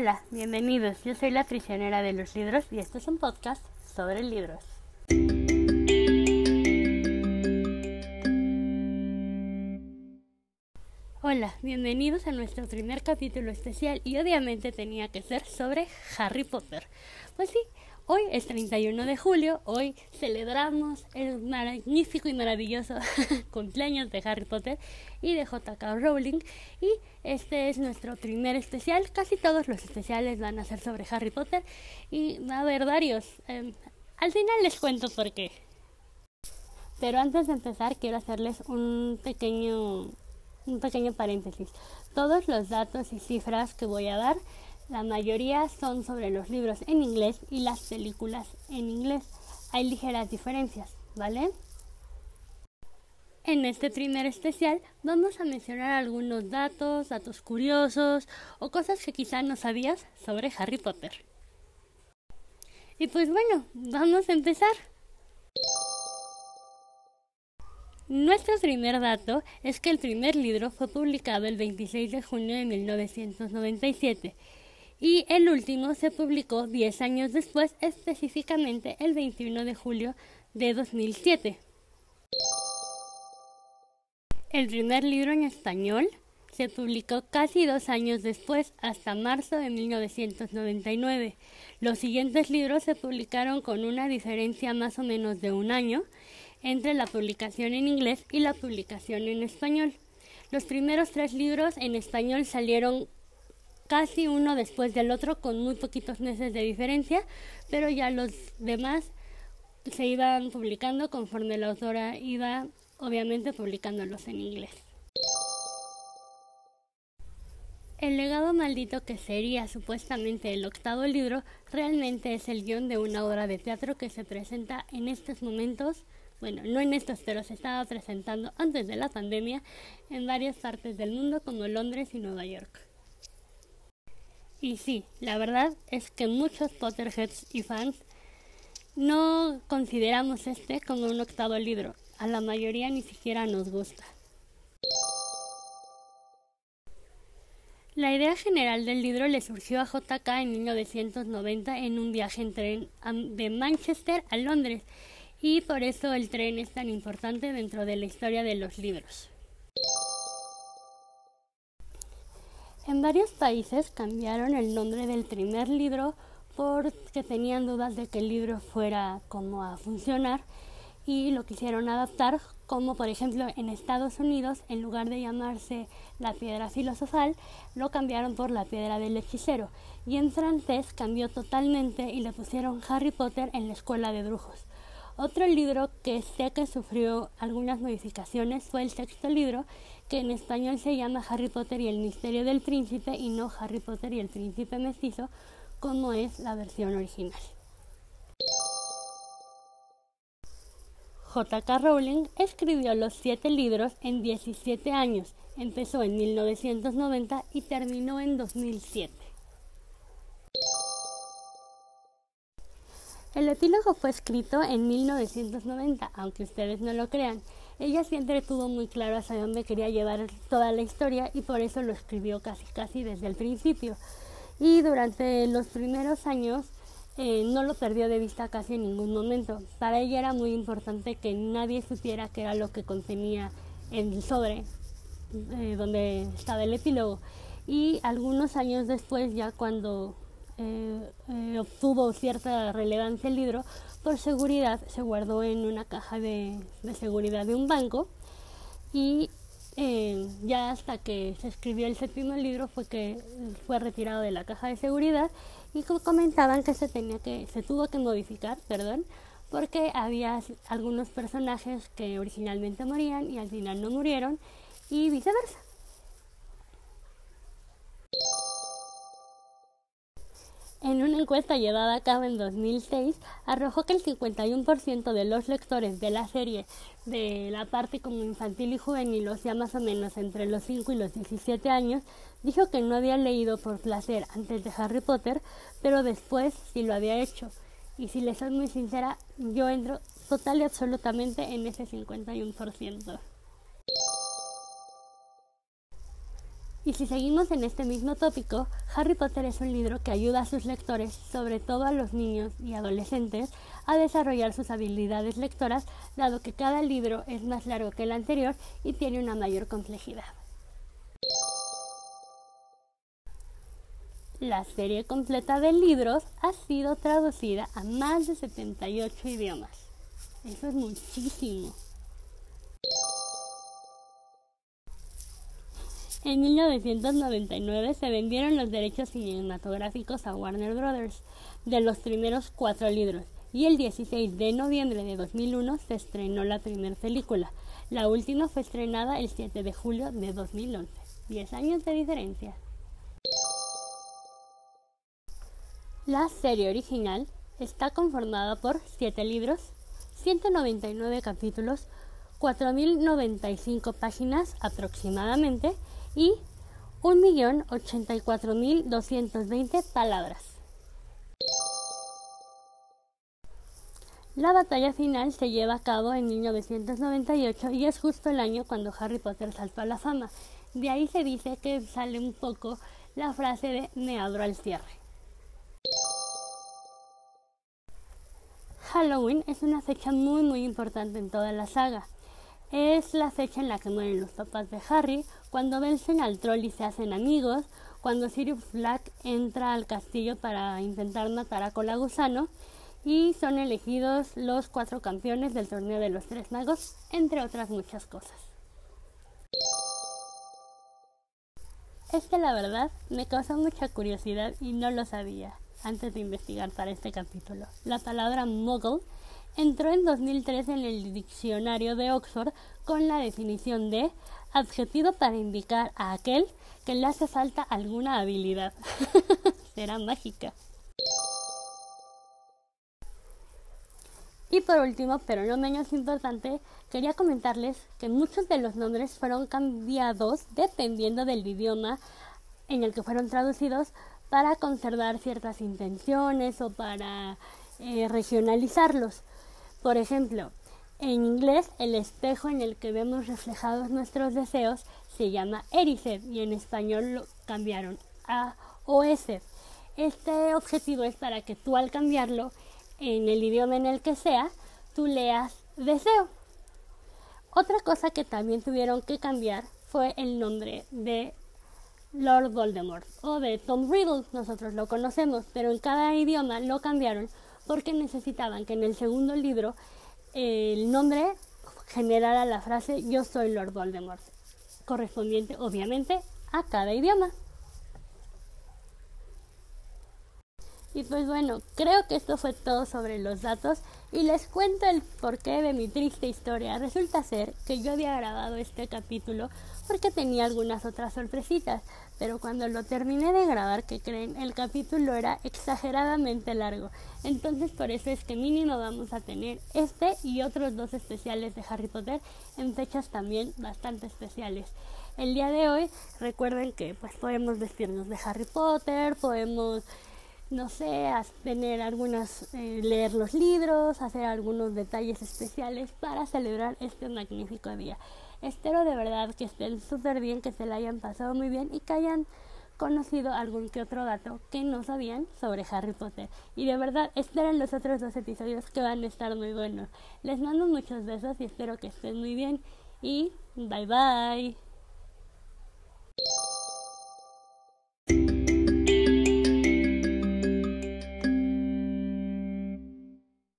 Hola, bienvenidos. Yo soy la prisionera de los libros y esto es un podcast sobre libros. Hola, bienvenidos a nuestro primer capítulo especial y obviamente tenía que ser sobre Harry Potter. Pues sí, hoy es 31 de julio, hoy celebramos el magnífico y maravilloso cumpleaños de Harry Potter y de JK Rowling y este es nuestro primer especial, casi todos los especiales van a ser sobre Harry Potter y va a haber varios. Em, al final les cuento por qué. Pero antes de empezar quiero hacerles un pequeño un pequeño paréntesis. Todos los datos y cifras que voy a dar, la mayoría son sobre los libros en inglés y las películas en inglés. Hay ligeras diferencias, ¿vale? En este primer especial vamos a mencionar algunos datos, datos curiosos o cosas que quizá no sabías sobre Harry Potter. Y pues bueno, vamos a empezar. Nuestro primer dato es que el primer libro fue publicado el 26 de junio de 1997 y el último se publicó 10 años después, específicamente el 21 de julio de 2007. El primer libro en español se publicó casi dos años después, hasta marzo de 1999. Los siguientes libros se publicaron con una diferencia más o menos de un año entre la publicación en inglés y la publicación en español. Los primeros tres libros en español salieron casi uno después del otro con muy poquitos meses de diferencia, pero ya los demás se iban publicando conforme la autora iba obviamente publicándolos en inglés. El legado maldito que sería supuestamente el octavo libro realmente es el guion de una obra de teatro que se presenta en estos momentos bueno, no en estos, pero se estaba presentando antes de la pandemia en varias partes del mundo como Londres y Nueva York. Y sí, la verdad es que muchos Potterheads y fans no consideramos este como un octavo libro. A la mayoría ni siquiera nos gusta. La idea general del libro le surgió a JK en 1990 en un viaje en tren de Manchester a Londres y por eso el tren es tan importante dentro de la historia de los libros. En varios países cambiaron el nombre del primer libro porque tenían dudas de que el libro fuera como a funcionar y lo quisieron adaptar como por ejemplo en Estados Unidos en lugar de llamarse la piedra filosofal lo cambiaron por la piedra del hechicero y en francés cambió totalmente y le pusieron Harry Potter en la escuela de brujos. Otro libro que sé que sufrió algunas modificaciones fue el sexto libro, que en español se llama Harry Potter y el misterio del príncipe y no Harry Potter y el príncipe mestizo, como es la versión original. J.K. Rowling escribió los siete libros en 17 años, empezó en 1990 y terminó en 2007. El epílogo fue escrito en 1990, aunque ustedes no lo crean. Ella siempre tuvo muy claro hacia dónde quería llevar toda la historia y por eso lo escribió casi casi desde el principio. Y durante los primeros años eh, no lo perdió de vista casi en ningún momento. Para ella era muy importante que nadie supiera qué era lo que contenía el sobre eh, donde estaba el epílogo. Y algunos años después, ya cuando eh, eh, obtuvo cierta relevancia el libro, por seguridad se guardó en una caja de, seguridad de un banco y eh, ya hasta que se escribió el séptimo libro fue que fue retirado de la caja de seguridad y comentaban que se tenía que se tuvo que modificar, perdón, porque había algunos personajes que originalmente morían y al final no murieron y viceversa. En una encuesta llevada a cabo en 2006, arrojó que el 51% de los lectores de la serie de la parte como infantil y juvenil, o sea, más o menos entre los 5 y los 17 años, dijo que no había leído por placer antes de Harry Potter, pero después sí lo había hecho. Y si les soy muy sincera, yo entro total y absolutamente en ese 51%. Y si seguimos en este mismo tópico, Harry Potter es un libro que ayuda a sus lectores, sobre todo a los niños y adolescentes, a desarrollar sus habilidades lectoras, dado que cada libro es más largo que el anterior y tiene una mayor complejidad. La serie completa de libros ha sido traducida a más de 78 idiomas. Eso es muchísimo. En 1999 se vendieron los derechos cinematográficos a Warner Brothers de los primeros cuatro libros y el 16 de noviembre de 2001 se estrenó la primera película. La última fue estrenada el 7 de julio de 2011. 10 años de diferencia. La serie original está conformada por 7 libros, 199 capítulos, 4.095 páginas aproximadamente y 1.084.220 palabras. La batalla final se lleva a cabo en 1998 y es justo el año cuando Harry Potter saltó a la fama. De ahí se dice que sale un poco la frase de me abro al cierre. Halloween es una fecha muy muy importante en toda la saga. Es la fecha en la que mueren los papás de Harry, cuando vencen al troll y se hacen amigos, cuando Sirius Black entra al castillo para intentar matar a Colagusano y son elegidos los cuatro campeones del torneo de los tres magos, entre otras muchas cosas. Es que la verdad me causó mucha curiosidad y no lo sabía antes de investigar para este capítulo. La palabra muggle entró en 2003 en el diccionario de Oxford con la definición de adjetivo para indicar a aquel que le hace falta alguna habilidad. Será mágica. Y por último, pero no menos importante, quería comentarles que muchos de los nombres fueron cambiados dependiendo del idioma en el que fueron traducidos para conservar ciertas intenciones o para eh, regionalizarlos. Por ejemplo, en inglés el espejo en el que vemos reflejados nuestros deseos se llama Erised y en español lo cambiaron a Oesed. Este objetivo es para que tú al cambiarlo en el idioma en el que sea, tú leas deseo. Otra cosa que también tuvieron que cambiar fue el nombre de Lord Voldemort o de Tom Riddle, nosotros lo conocemos, pero en cada idioma lo cambiaron porque necesitaban que en el segundo libro el nombre generara la frase yo soy Lord Voldemort, correspondiente obviamente a cada idioma. Y pues bueno, creo que esto fue todo sobre los datos y les cuento el porqué de mi triste historia. Resulta ser que yo había grabado este capítulo porque tenía algunas otras sorpresitas, pero cuando lo terminé de grabar, que creen, el capítulo era exageradamente largo. Entonces por eso es que mínimo vamos a tener este y otros dos especiales de Harry Potter en fechas también bastante especiales. El día de hoy recuerden que pues podemos vestirnos de Harry Potter, podemos no sé, tener algunas, eh, leer los libros, hacer algunos detalles especiales para celebrar este magnífico día. Espero de verdad que estén súper bien, que se la hayan pasado muy bien y que hayan conocido algún que otro dato que no sabían sobre Harry Potter. Y de verdad, esperen los otros dos episodios que van a estar muy buenos. Les mando muchos besos y espero que estén muy bien. Y bye bye.